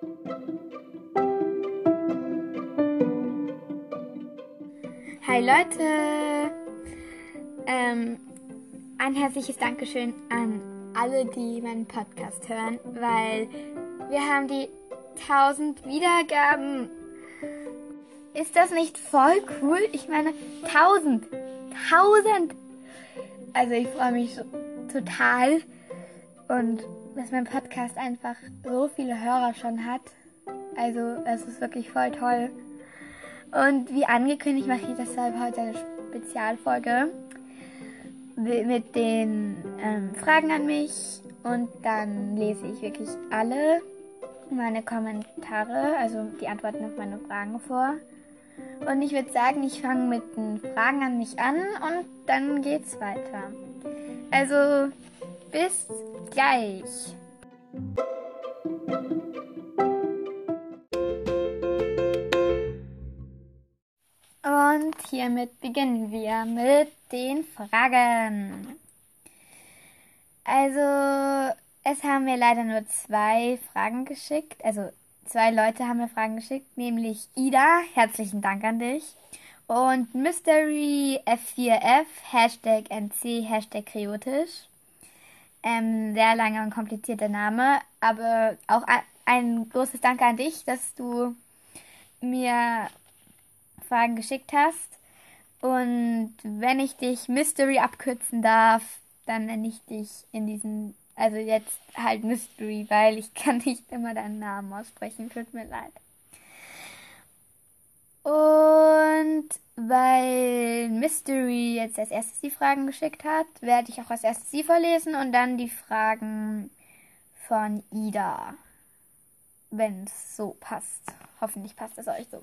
Hi Leute! Ähm, ein herzliches Dankeschön an alle, die meinen Podcast hören, weil wir haben die 1000 Wiedergaben. Ist das nicht voll cool? Ich meine, 1000! 1000! Also ich freue mich so, total und dass mein Podcast einfach so viele Hörer schon hat. Also es ist wirklich voll toll. Und wie angekündigt mache ich deshalb heute eine Spezialfolge mit den ähm, Fragen an mich und dann lese ich wirklich alle meine Kommentare, also die Antworten auf meine Fragen vor. Und ich würde sagen, ich fange mit den Fragen an mich an und dann geht's weiter. Also bis gleich. Und hiermit beginnen wir mit den Fragen. Also, es haben mir leider nur zwei Fragen geschickt. Also, zwei Leute haben mir Fragen geschickt, nämlich Ida, herzlichen Dank an dich. Und Mystery F4F, Hashtag NC, Hashtag Kriotisch. Ähm, sehr langer und komplizierter Name, aber auch ein großes Danke an dich, dass du mir Fragen geschickt hast. Und wenn ich dich Mystery abkürzen darf, dann nenne ich dich in diesen, also jetzt halt Mystery, weil ich kann nicht immer deinen Namen aussprechen, tut mir leid. Und weil Mystery jetzt als erstes die Fragen geschickt hat, werde ich auch als erstes sie vorlesen und dann die Fragen von Ida. Wenn es so passt. Hoffentlich passt es euch so.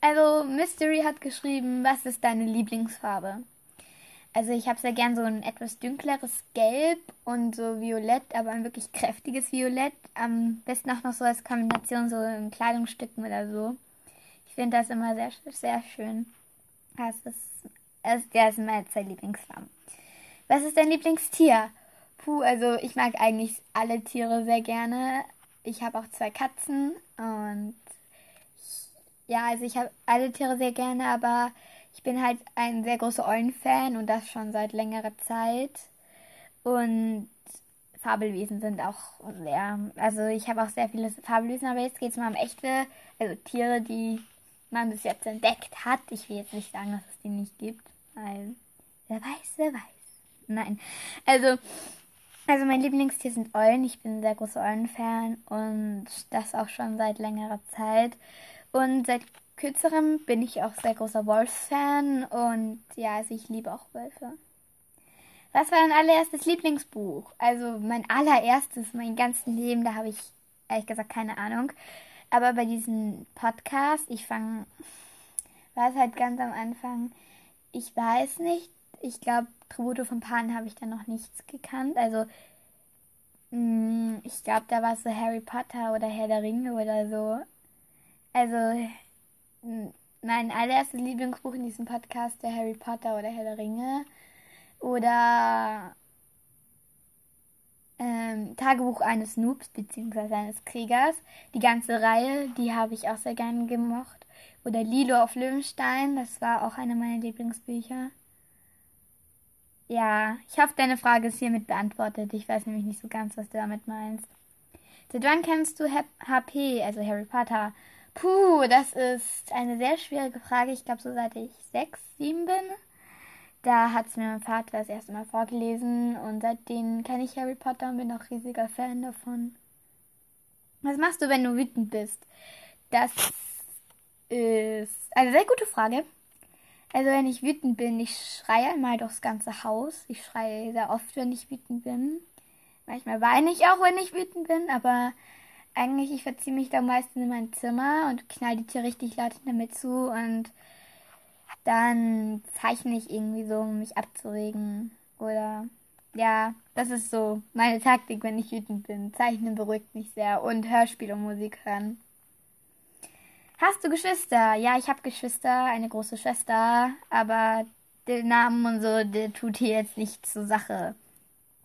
Also, Mystery hat geschrieben, was ist deine Lieblingsfarbe? Also, ich habe sehr gern so ein etwas dünkleres Gelb und so Violett, aber ein wirklich kräftiges Violett. Am besten auch noch so als Kombination so in Kleidungsstücken oder so. Ich finde das immer sehr, sehr schön. Das ist, das, ja, sind meine zwei Lieblingsfarben. Was ist dein Lieblingstier? Puh, also ich mag eigentlich alle Tiere sehr gerne. Ich habe auch zwei Katzen und ja, also ich habe alle Tiere sehr gerne, aber ich bin halt ein sehr großer Eulenfan und das schon seit längerer Zeit. Und Fabelwesen sind auch sehr. Also ich habe auch sehr viele Fabelwesen, aber jetzt geht es mal um echte, also Tiere, die man bis jetzt entdeckt hat. Ich will jetzt nicht sagen, dass es die nicht gibt, weil wer weiß, wer weiß. Nein. Also, also mein Lieblingstier sind Eulen. Ich bin ein sehr großer Eulenfan und das auch schon seit längerer Zeit. Und seit kürzerem bin ich auch sehr großer Wolfsfan und ja, also ich liebe auch Wölfe. Was war dein allererstes Lieblingsbuch? Also mein allererstes, mein ganzes Leben, da habe ich ehrlich gesagt keine Ahnung. Aber bei diesem Podcast, ich fange, war es halt ganz am Anfang, ich weiß nicht, ich glaube, Tribute von Pan habe ich dann noch nichts gekannt. Also, mh, mm, ich glaube, da war es so Harry Potter oder Herr der Ringe oder so. Also, mein allererstes Lieblingsbuch in diesem Podcast, der Harry Potter oder Herr der Ringe. Oder ähm, Tagebuch eines Noobs bzw. eines Kriegers. Die ganze Reihe, die habe ich auch sehr gerne gemocht. Oder Lilo auf Löwenstein, das war auch eine meiner Lieblingsbücher. Ja, ich hoffe, deine Frage ist hiermit beantwortet. Ich weiß nämlich nicht so ganz, was du damit meinst. Seit wann kennst du HP, also Harry Potter? Puh, das ist eine sehr schwierige Frage. Ich glaube, so seit ich sechs, sieben bin. Da hat es mir mein Vater das erste Mal vorgelesen und seitdem kenne ich Harry Potter und bin auch riesiger Fan davon. Was machst du, wenn du wütend bist? Das ist eine sehr gute Frage. Also wenn ich wütend bin, ich schreie einmal durchs ganze Haus. Ich schreie sehr oft, wenn ich wütend bin. Manchmal weine ich auch, wenn ich wütend bin, aber eigentlich, ich verziehe mich da meistens in mein Zimmer und knall die Tür richtig laut hinter mir zu und dann zeichne ich irgendwie so, um mich abzuregen. Oder ja, das ist so meine Taktik, wenn ich wütend bin. Zeichnen beruhigt mich sehr und Hörspiel und Musik hören. Hast du Geschwister? Ja, ich habe Geschwister, eine große Schwester, aber den Namen und so, der tut hier jetzt nicht zur Sache.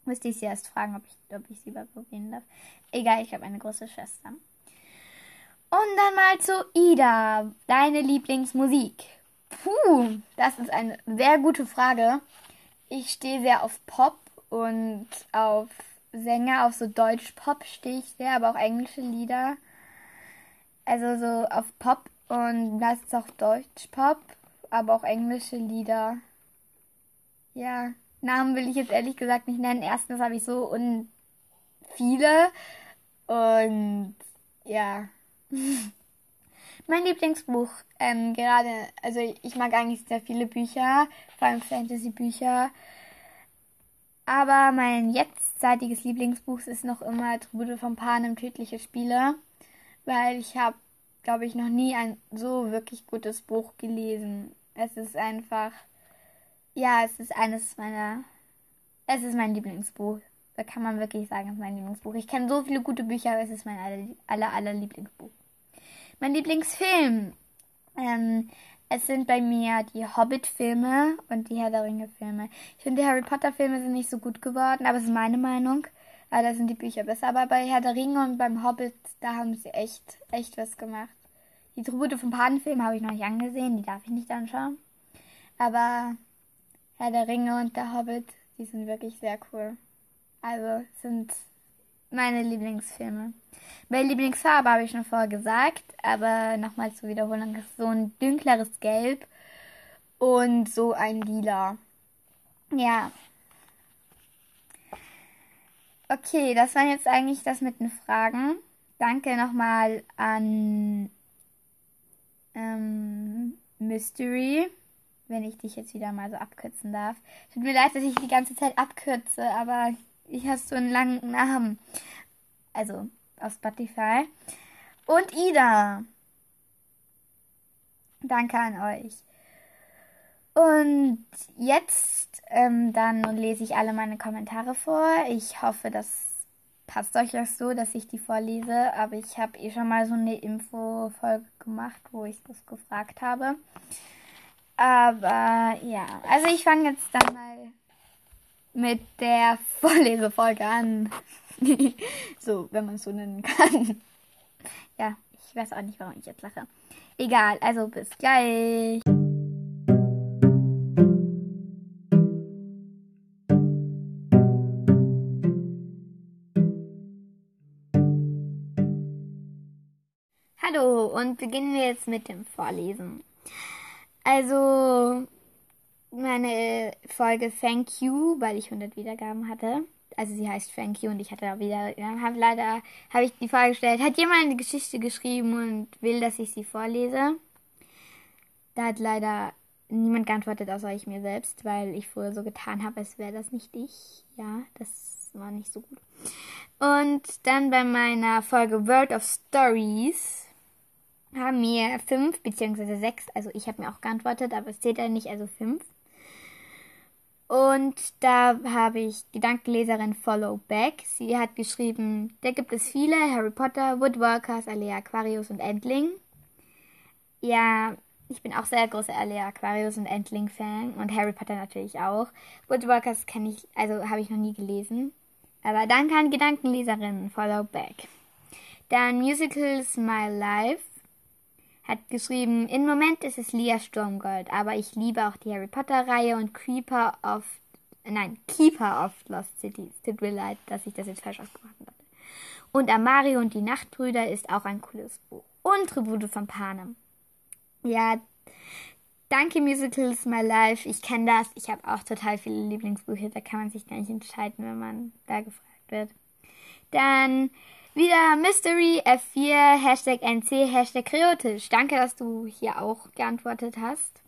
Müsste ich sie erst fragen, ob ich, ob ich sie überprobieren darf. Egal, ich habe eine große Schwester. Und dann mal zu Ida. Deine Lieblingsmusik? Puh, das ist eine sehr gute Frage. Ich stehe sehr auf Pop und auf Sänger, auf so Deutsch-Pop stehe ich sehr, aber auch englische Lieder. Also so auf Pop und das ist auch Deutsch-Pop, aber auch englische Lieder. Ja, Namen will ich jetzt ehrlich gesagt nicht nennen. Erstens habe ich so un viele und ja. mein Lieblingsbuch, ähm, gerade, also ich mag eigentlich sehr viele Bücher, vor allem Fantasy-Bücher. Aber mein jetztzeitiges Lieblingsbuch ist noch immer Tribute von Panem, tödliche Spiele, weil ich habe, glaube ich, noch nie ein so wirklich gutes Buch gelesen. Es ist einfach, ja, es ist eines meiner, es ist mein Lieblingsbuch. Da kann man wirklich sagen, es ist mein Lieblingsbuch. Ich kenne so viele gute Bücher, aber es ist mein aller, aller, aller Lieblingsbuch. Mein Lieblingsfilm. Ähm, es sind bei mir die Hobbit-Filme und die Herr der Ringe-Filme. Ich finde, die Harry Potter-Filme sind nicht so gut geworden, aber es ist meine Meinung. Aber da sind die Bücher besser. Aber bei Herr der Ringe und beim Hobbit, da haben sie echt, echt was gemacht. Die Tribute vom Patenfilm habe ich noch nicht angesehen, die darf ich nicht anschauen. Aber Herr der Ringe und der Hobbit, die sind wirklich sehr cool. Also sind meine Lieblingsfilme. Meine Lieblingsfarbe habe ich schon vorher gesagt, aber nochmal zur Wiederholung ist so ein dünkleres Gelb und so ein Lila. Ja. Okay, das waren jetzt eigentlich das mit den Fragen. Danke nochmal an ähm, Mystery, wenn ich dich jetzt wieder mal so abkürzen darf. Tut mir leid, dass ich die ganze Zeit abkürze, aber ich hast so einen langen Namen. Also auf Spotify. Und Ida. Danke an euch. Und jetzt ähm, dann lese ich alle meine Kommentare vor. Ich hoffe, das passt euch das so, dass ich die vorlese. Aber ich habe eh schon mal so eine Info-Folge gemacht, wo ich das gefragt habe. Aber ja, also ich fange jetzt dann mal mit der Vorlesefolge an. so, wenn man es so nennen kann. ja, ich weiß auch nicht, warum ich jetzt lache. Egal, also bis gleich. Hallo und beginnen wir jetzt mit dem Vorlesen. Also, meine Folge Thank You, weil ich 100 Wiedergaben hatte. Also sie heißt Thank You und ich hatte da wieder, hab, leider habe ich die Frage gestellt, hat jemand eine Geschichte geschrieben und will, dass ich sie vorlese? Da hat leider niemand geantwortet, außer ich mir selbst, weil ich früher so getan habe, als wäre das nicht ich. Ja, das war nicht so gut. Und dann bei meiner Folge World of Stories haben mir fünf beziehungsweise sechs, also ich habe mir auch geantwortet, aber es zählt ja nicht, also fünf und da habe ich Gedankenleserin Follow Back. Sie hat geschrieben, da gibt es viele, Harry Potter, Woodwalkers, Alea Aquarius und Endling. Ja, ich bin auch sehr großer Alea Aquarius und Endling Fan und Harry Potter natürlich auch. Woodwalkers kenne ich, also habe ich noch nie gelesen. Aber danke an Gedankenleserin Follow Back. Dann Musicals My Life hat geschrieben, im Moment ist es Lia Sturmgold, aber ich liebe auch die Harry Potter Reihe und Creeper of, nein, Keeper of Lost Cities. Tut mir leid, dass ich das jetzt falsch ausgemacht habe. Und Amario und die Nachtbrüder ist auch ein cooles Buch. Und Tribute von Panem. Ja, danke Musicals My Life. Ich kenne das. Ich habe auch total viele Lieblingsbücher. Da kann man sich gar nicht entscheiden, wenn man da gefragt wird. Dann wieder Mystery F4, Hashtag NC, Hashtag Kreotisch. Danke, dass du hier auch geantwortet hast.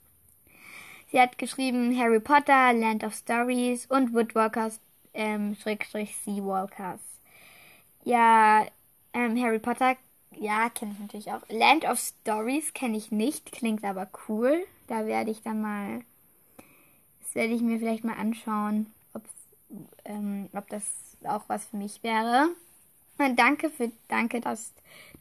Sie hat geschrieben Harry Potter, Land of Stories und Woodwalkers, ähm, Schrägstrich Seawalkers. Ja, ähm, Harry Potter, ja, kenne ich natürlich auch. Land of Stories kenne ich nicht, klingt aber cool. Da werde ich dann mal, das werde ich mir vielleicht mal anschauen, ähm, ob das auch was für mich wäre. Und danke für, danke, dass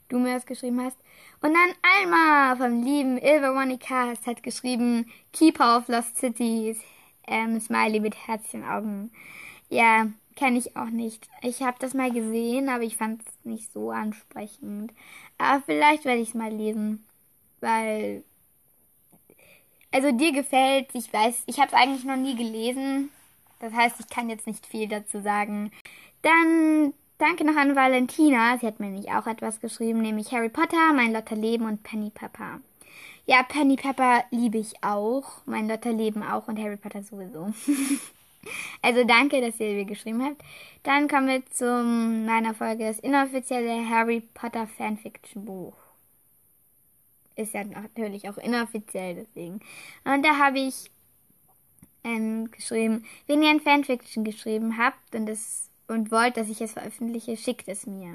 du mir das geschrieben hast. Und dann Alma vom lieben Ilveronicast hat geschrieben, Keeper of Lost Cities, ähm, Smiley mit Herzchenaugen. Ja, kenne ich auch nicht. Ich habe das mal gesehen, aber ich fand es nicht so ansprechend. Aber vielleicht werde ich es mal lesen, weil also dir gefällt, ich weiß, ich habe es eigentlich noch nie gelesen. Das heißt, ich kann jetzt nicht viel dazu sagen. Dann danke noch an Valentina. Sie hat mir nämlich auch etwas geschrieben, nämlich Harry Potter, mein Lotterleben und Penny Pepper. Ja, Penny Pepper liebe ich auch, mein Lotterleben auch und Harry Potter sowieso. also danke, dass ihr mir geschrieben habt. Dann kommen wir zu meiner Folge, das inoffizielle Harry Potter Fanfiction Buch ist ja natürlich auch inoffiziell deswegen. Und da habe ich ähm, geschrieben, wenn ihr ein Fanfiction geschrieben habt und es und wollt, dass ich es veröffentliche, schickt es mir.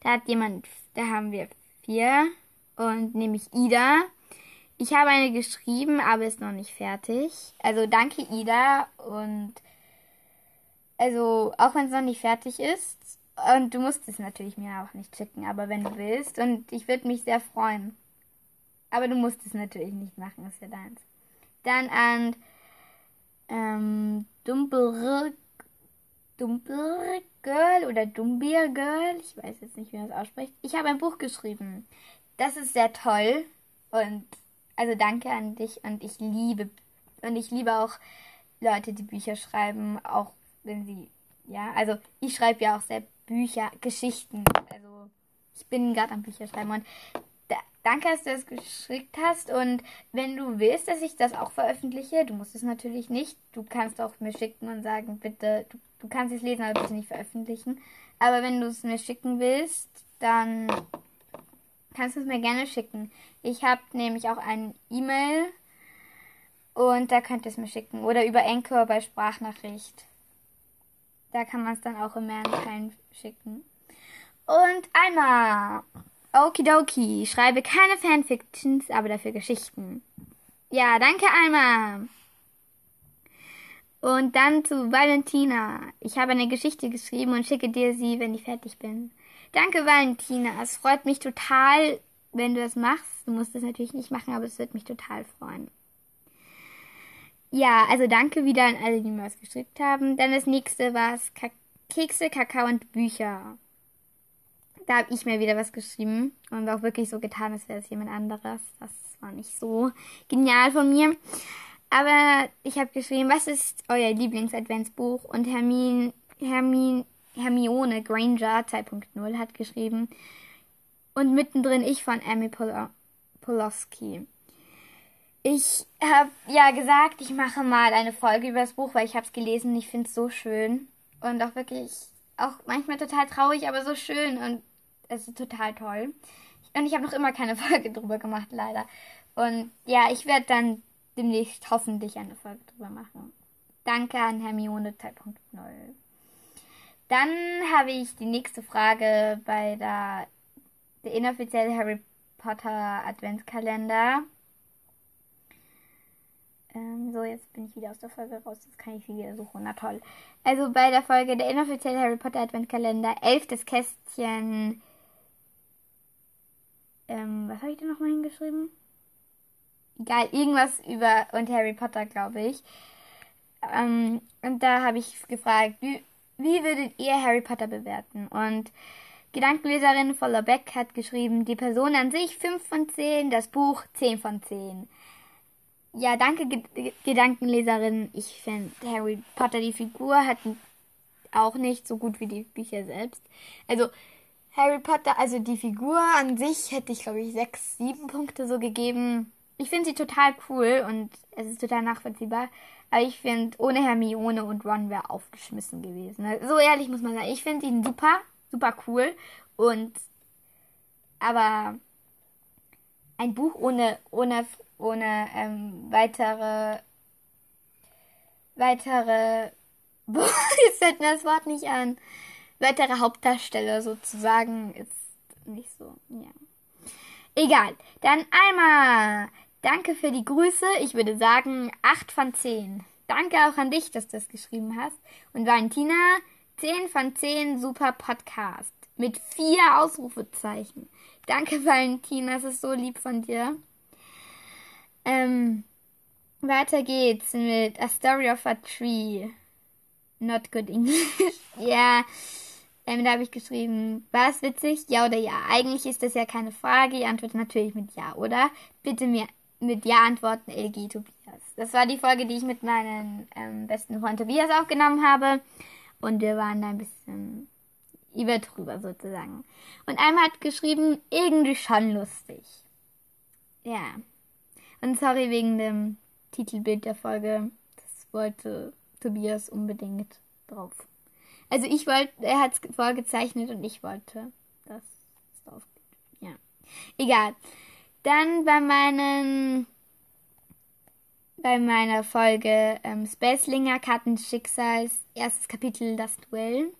Da hat jemand, da haben wir vier und nämlich Ida. Ich habe eine geschrieben, aber ist noch nicht fertig. Also danke Ida und also auch wenn es noch nicht fertig ist und du musst es natürlich mir auch nicht schicken, aber wenn du willst und ich würde mich sehr freuen. Aber du musst es natürlich nicht machen, ist ja deins. Dann an ähm, Dumbler, Dumbler Girl oder Dumbier Girl. Ich weiß jetzt nicht, wie man das ausspricht. Ich habe ein Buch geschrieben. Das ist sehr toll. Und also danke an dich. Und ich liebe, und ich liebe auch Leute, die Bücher schreiben, auch wenn sie, ja, also ich schreibe ja auch sehr Bücher, Geschichten. Also ich bin gerade am Bücherschreiben und Danke, dass du das geschickt hast. Und wenn du willst, dass ich das auch veröffentliche, du musst es natürlich nicht. Du kannst auch mir schicken und sagen, bitte, du, du kannst es lesen, aber bitte nicht veröffentlichen. Aber wenn du es mir schicken willst, dann kannst du es mir gerne schicken. Ich habe nämlich auch ein E-Mail und da könnt ihr es mir schicken. Oder über Anchor bei Sprachnachricht. Da kann man es dann auch in mehreren schicken. Und einmal Okidoki, schreibe keine Fanfictions, aber dafür Geschichten. Ja, danke Alma. Und dann zu Valentina. Ich habe eine Geschichte geschrieben und schicke dir sie, wenn ich fertig bin. Danke Valentina. Es freut mich total, wenn du das machst. Du musst es natürlich nicht machen, aber es wird mich total freuen. Ja, also danke wieder an alle, die mir was geschickt haben. Dann das nächste war Kekse, Kakao und Bücher. Da habe ich mir wieder was geschrieben und auch wirklich so getan, als wäre es jemand anderes. Das war nicht so genial von mir. Aber ich habe geschrieben, was ist euer Lieblings-Adventsbuch? Und Hermine, Hermine, Hermione Granger 2.0 hat geschrieben. Und mittendrin ich von Amy Pol Poloski. Ich habe ja gesagt, ich mache mal eine Folge über das Buch, weil ich habe es gelesen und ich finde es so schön. Und auch wirklich, auch manchmal total traurig, aber so schön. Und es ist total toll. Und ich habe noch immer keine Folge drüber gemacht, leider. Und ja, ich werde dann demnächst hoffentlich eine Folge drüber machen. Danke an Hermione 2.0. Dann habe ich die nächste Frage bei der, der inoffizielle Harry Potter Adventskalender. Ähm, so, jetzt bin ich wieder aus der Folge raus. Jetzt kann ich sie wieder suchen. Na toll. Also bei der Folge der inoffizielle Harry Potter Adventskalender, elftes Kästchen ähm, was habe ich denn nochmal hingeschrieben? Egal, irgendwas über und Harry Potter, glaube ich. Ähm, und da habe ich gefragt, wie, wie würdet ihr Harry Potter bewerten? Und Gedankenleserin Voller Beck hat geschrieben, die Person an sich 5 von 10, das Buch 10 von 10. Ja, danke G Gedankenleserin. Ich finde Harry Potter die Figur hat auch nicht so gut wie die Bücher selbst. Also Harry Potter, also die Figur an sich hätte ich, glaube ich, sechs, sieben Punkte so gegeben. Ich finde sie total cool und es ist total nachvollziehbar. Aber ich finde, ohne Hermione und Ron wäre aufgeschmissen gewesen. Also, so ehrlich muss man sagen. Ich finde ihn super, super cool. Und aber ein Buch ohne, ohne, ohne ähm, weitere, weitere, boah, jetzt fällt mir das Wort nicht an weitere Hauptdarsteller sozusagen ist nicht so, ja. Egal. Dann einmal danke für die Grüße. Ich würde sagen 8 von 10. Danke auch an dich, dass du das geschrieben hast. Und Valentina, 10 von 10 super Podcast. Mit vier Ausrufezeichen. Danke, Valentina, das ist so lieb von dir. Ähm, weiter geht's mit A Story of a Tree. not good English. ja, ähm, da habe ich geschrieben, war es witzig? Ja oder ja? Eigentlich ist das ja keine Frage. Ihr antwortet natürlich mit Ja, oder? Bitte mir mit Ja antworten, LG Tobias. Das war die Folge, die ich mit meinem ähm, besten Freund Tobias aufgenommen habe. Und wir waren da ein bisschen über drüber sozusagen. Und einmal hat geschrieben, irgendwie schon lustig. Ja. Und sorry wegen dem Titelbild der Folge. Das wollte Tobias unbedingt drauf. Also ich wollte, er hat es vorgezeichnet und ich wollte, dass es drauf geht. Ja. Egal. Dann bei meinen bei meiner Folge ähm, Spacelinger Karten Schicksals, erstes Kapitel, das Duell.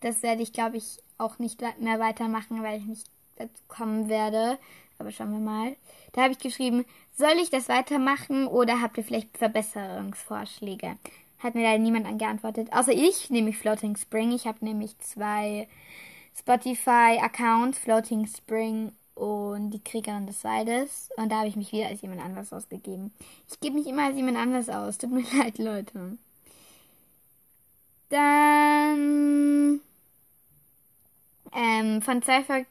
Das werde ich, glaube ich, auch nicht mehr weitermachen, weil ich nicht dazu kommen werde. Aber schauen wir mal. Da habe ich geschrieben, soll ich das weitermachen oder habt ihr vielleicht Verbesserungsvorschläge? Hat mir leider niemand angeantwortet, außer ich, nämlich Floating Spring. Ich habe nämlich zwei Spotify-Accounts, Floating Spring und die Kriegerin des Waldes. Und da habe ich mich wieder als jemand anders ausgegeben. Ich gebe mich immer als jemand anders aus. Tut mir leid, Leute. Dann ähm, von zwei ver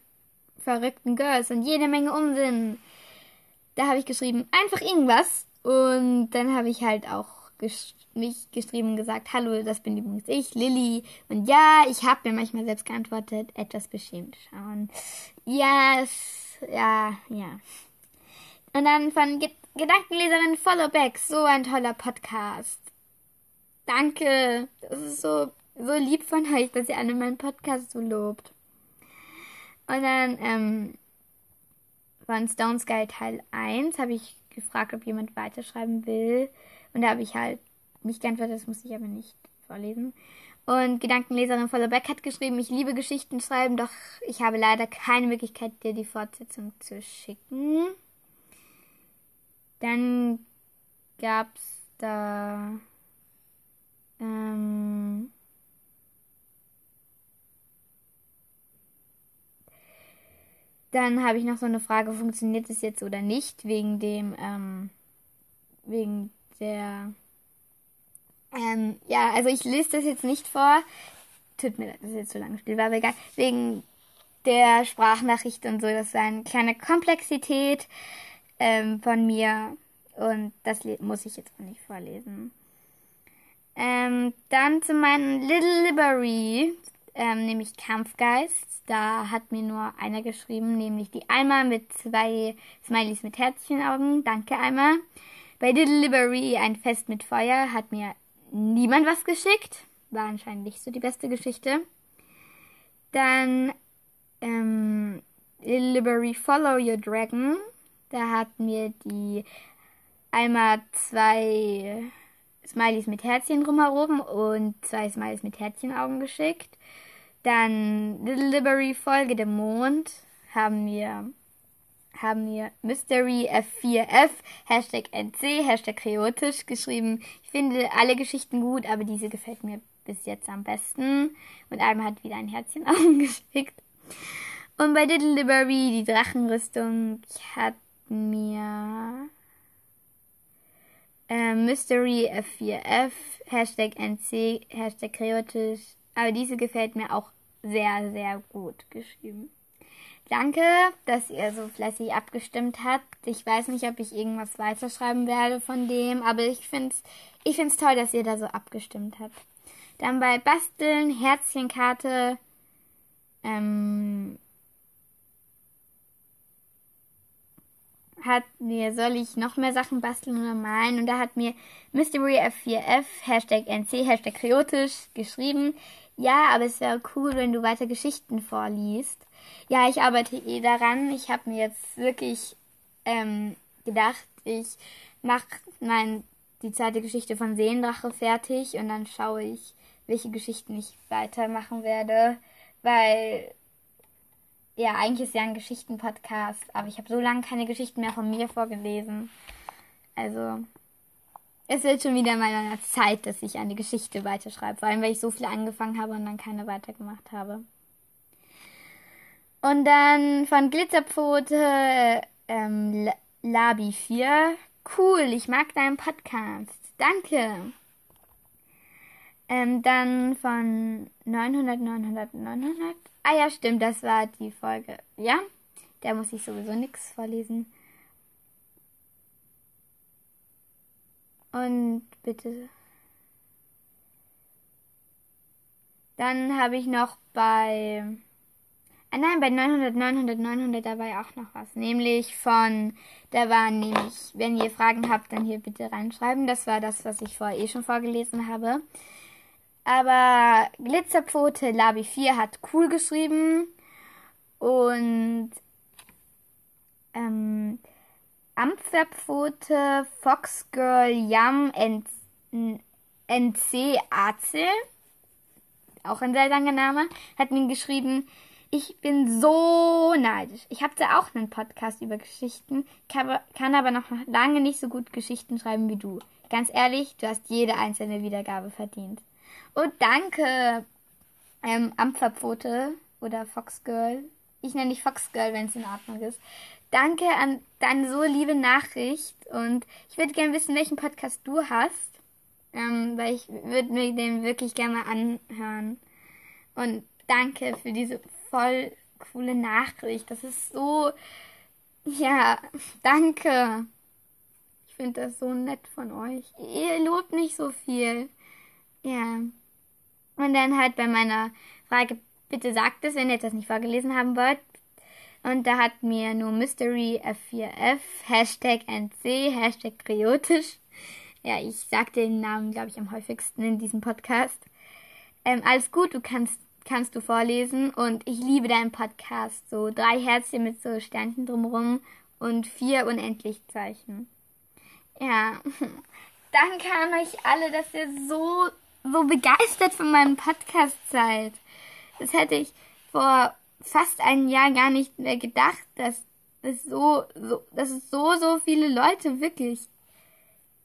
verrückten Girls und jede Menge Unsinn. Da habe ich geschrieben, einfach irgendwas. Und dann habe ich halt auch mich geschrieben und gesagt, hallo, das bin übrigens ich, Lilly. Und ja, ich habe mir manchmal selbst geantwortet, etwas beschämt schauen. Ja, es, ja, ja. Und dann von Ge Gedankenleserin Followback, so ein toller Podcast. Danke. Das ist so, so lieb von euch, dass ihr alle meinen Podcast so lobt. Und dann, ähm, von Stone Sky Teil 1 habe ich gefragt, ob jemand weiterschreiben will. Und da habe ich halt mich geantwortet, das muss ich aber nicht vorlesen. Und Gedankenleserin Vollbeck hat geschrieben, ich liebe Geschichten schreiben, doch ich habe leider keine Möglichkeit, dir die Fortsetzung zu schicken. Dann gab's da ähm, Dann habe ich noch so eine Frage, funktioniert es jetzt oder nicht, wegen dem, ähm, wegen der ähm, ja, also ich lese das jetzt nicht vor. Tut mir leid, das ist jetzt zu lang Spiel, war aber egal. Wegen der Sprachnachricht und so, das war eine kleine Komplexität ähm, von mir. Und das muss ich jetzt auch nicht vorlesen. Ähm, dann zu meinem Little Library, ähm, nämlich Kampfgeist. Da hat mir nur einer geschrieben, nämlich die Alma mit zwei Smileys mit Herzchenaugen. Danke, Alma. Bei Library ein Fest mit Feuer hat mir niemand was geschickt. War anscheinend nicht so die beste Geschichte. Dann ähm, Liberty Follow Your Dragon. Da hat mir die einmal zwei Smileys mit Herzchen drumherum und zwei Smileys mit Herzchenaugen geschickt. Dann Delivery Folge der Mond haben wir haben wir Mystery F4F, Hashtag NC, Hashtag Chaotisch geschrieben. Ich finde alle Geschichten gut, aber diese gefällt mir bis jetzt am besten. Und einmal hat wieder ein Herzchen geschickt. Und bei Little Liberty, die Drachenrüstung, hat mir äh, Mystery F4F, Hashtag NC, Hashtag Chaotisch. Aber diese gefällt mir auch sehr, sehr gut geschrieben. Danke, dass ihr so fleißig abgestimmt habt. Ich weiß nicht, ob ich irgendwas weiterschreiben werde von dem, aber ich finde es ich find's toll, dass ihr da so abgestimmt habt. Dann bei Basteln, Herzchenkarte, ähm, hat mir, soll ich noch mehr Sachen basteln oder malen? Und da hat mir Mystery F4F, Hashtag NC, Hashtag Kriotisch geschrieben. Ja, aber es wäre cool, wenn du weiter Geschichten vorliest. Ja, ich arbeite eh daran. Ich habe mir jetzt wirklich ähm, gedacht, ich mache mein die zweite Geschichte von Seendrache fertig und dann schaue ich, welche Geschichten ich weitermachen werde, weil ja, eigentlich ist ja ein Geschichtenpodcast, aber ich habe so lange keine Geschichten mehr von mir vorgelesen. Also, es wird schon wieder mal Zeit, dass ich eine Geschichte weiterschreibe, vor allem weil ich so viel angefangen habe und dann keine weitergemacht habe. Und dann von Glitzerpfote ähm, Labi 4. Cool, ich mag deinen Podcast. Danke. Ähm, dann von 900, 900, 900. Ah ja, stimmt, das war die Folge. Ja, da muss ich sowieso nichts vorlesen. Und bitte. Dann habe ich noch bei. Ah nein, bei 900, 900, 900 dabei auch noch was. Nämlich von. Da war nämlich, wenn ihr Fragen habt, dann hier bitte reinschreiben. Das war das, was ich vorher eh schon vorgelesen habe. Aber Glitzerpfote Labi 4 hat cool geschrieben. Und. Ähm. Ampferpfote Foxgirl Yam NC Azel, auch ein sehr langer Name, hat mir geschrieben, ich bin so neidisch. Ich habe ja auch einen Podcast über Geschichten, kann aber noch lange nicht so gut Geschichten schreiben wie du. Ganz ehrlich, du hast jede einzelne Wiedergabe verdient. Und danke, ähm, Ampferpfote oder Foxgirl. Ich nenne dich Foxgirl, wenn es in Ordnung ist. Danke an deine so liebe Nachricht und ich würde gerne wissen, welchen Podcast du hast, ähm, weil ich würde mir den wirklich gerne mal anhören. Und danke für diese voll coole Nachricht. Das ist so, ja, danke. Ich finde das so nett von euch. Ihr lobt nicht so viel. Ja. Und dann halt bei meiner Frage, bitte sagt es, wenn ihr das nicht vorgelesen haben wollt. Und da hat mir nur Mystery F4F, Hashtag NC, Hashtag Kriotisch. Ja, ich sag den Namen, glaube ich, am häufigsten in diesem Podcast. Ähm, alles gut, du kannst, kannst du vorlesen und ich liebe deinen Podcast. So drei Herzchen mit so Sternchen drumherum und vier Unendlichzeichen. Ja, danke an euch alle, dass ihr so, so begeistert von meinem Podcast seid. Das hätte ich vor fast ein Jahr gar nicht mehr gedacht, dass es so, so, dass es so, so viele Leute wirklich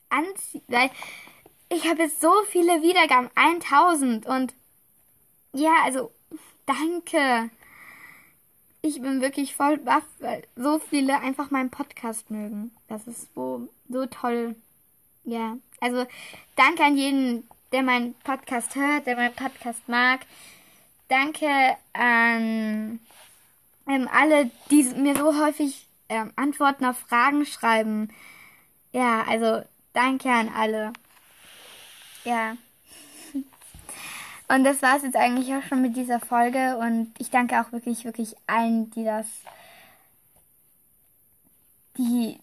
anzieht. Weil ich habe jetzt so viele Wiedergaben, 1000 und ja, also danke. Ich bin wirklich voll baff, weil so viele einfach meinen Podcast mögen. Das ist so, so toll. Ja, also danke an jeden, der meinen Podcast hört, der meinen Podcast mag. Danke an ähm, alle, die mir so häufig ähm, Antworten auf Fragen schreiben. Ja, also danke an alle. Ja. Und das war es jetzt eigentlich auch schon mit dieser Folge. Und ich danke auch wirklich, wirklich allen, die das, die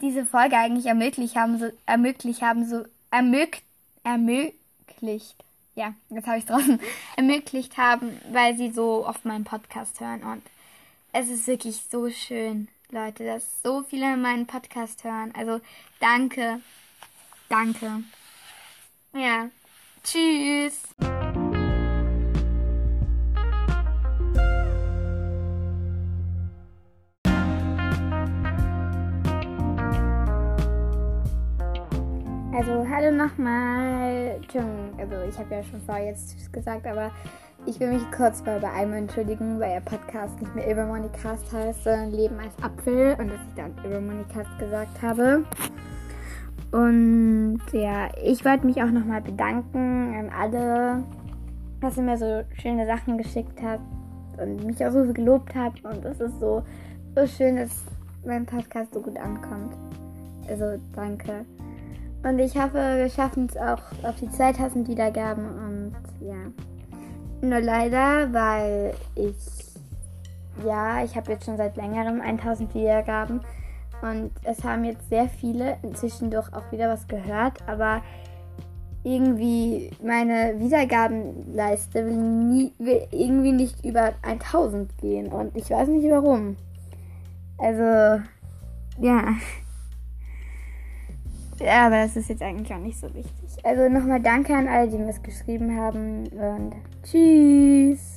diese Folge eigentlich ermöglicht haben, so ermöglicht haben, so ermöglicht, ermöglicht ja, jetzt habe ich draußen ermöglicht haben, weil sie so oft meinen Podcast hören. Und es ist wirklich so schön, Leute, dass so viele meinen Podcast hören. Also danke. Danke. Ja. Tschüss. Nochmal. Also ich habe ja schon vorher jetzt gesagt, aber ich will mich kurz mal bei einem entschuldigen, weil der Podcast nicht mehr Ilvermonicast heißt, sondern Leben als Apfel und dass ich dann Ilvermonicast gesagt habe. Und ja, ich wollte mich auch nochmal bedanken an alle, dass ihr mir so schöne Sachen geschickt habt und mich auch so gelobt habt. Und es ist so, so schön, dass mein Podcast so gut ankommt. Also danke. Und ich hoffe, wir schaffen es auch auf die 2000 Wiedergaben. Und ja. Nur leider, weil ich. Ja, ich habe jetzt schon seit längerem 1000 Wiedergaben. Und es haben jetzt sehr viele inzwischen doch auch wieder was gehört. Aber irgendwie meine Wiedergabenleiste will, nie, will irgendwie nicht über 1000 gehen. Und ich weiß nicht warum. Also, ja. Ja, aber das ist jetzt eigentlich auch nicht so wichtig. Also nochmal danke an alle, die mir das geschrieben haben und tschüss.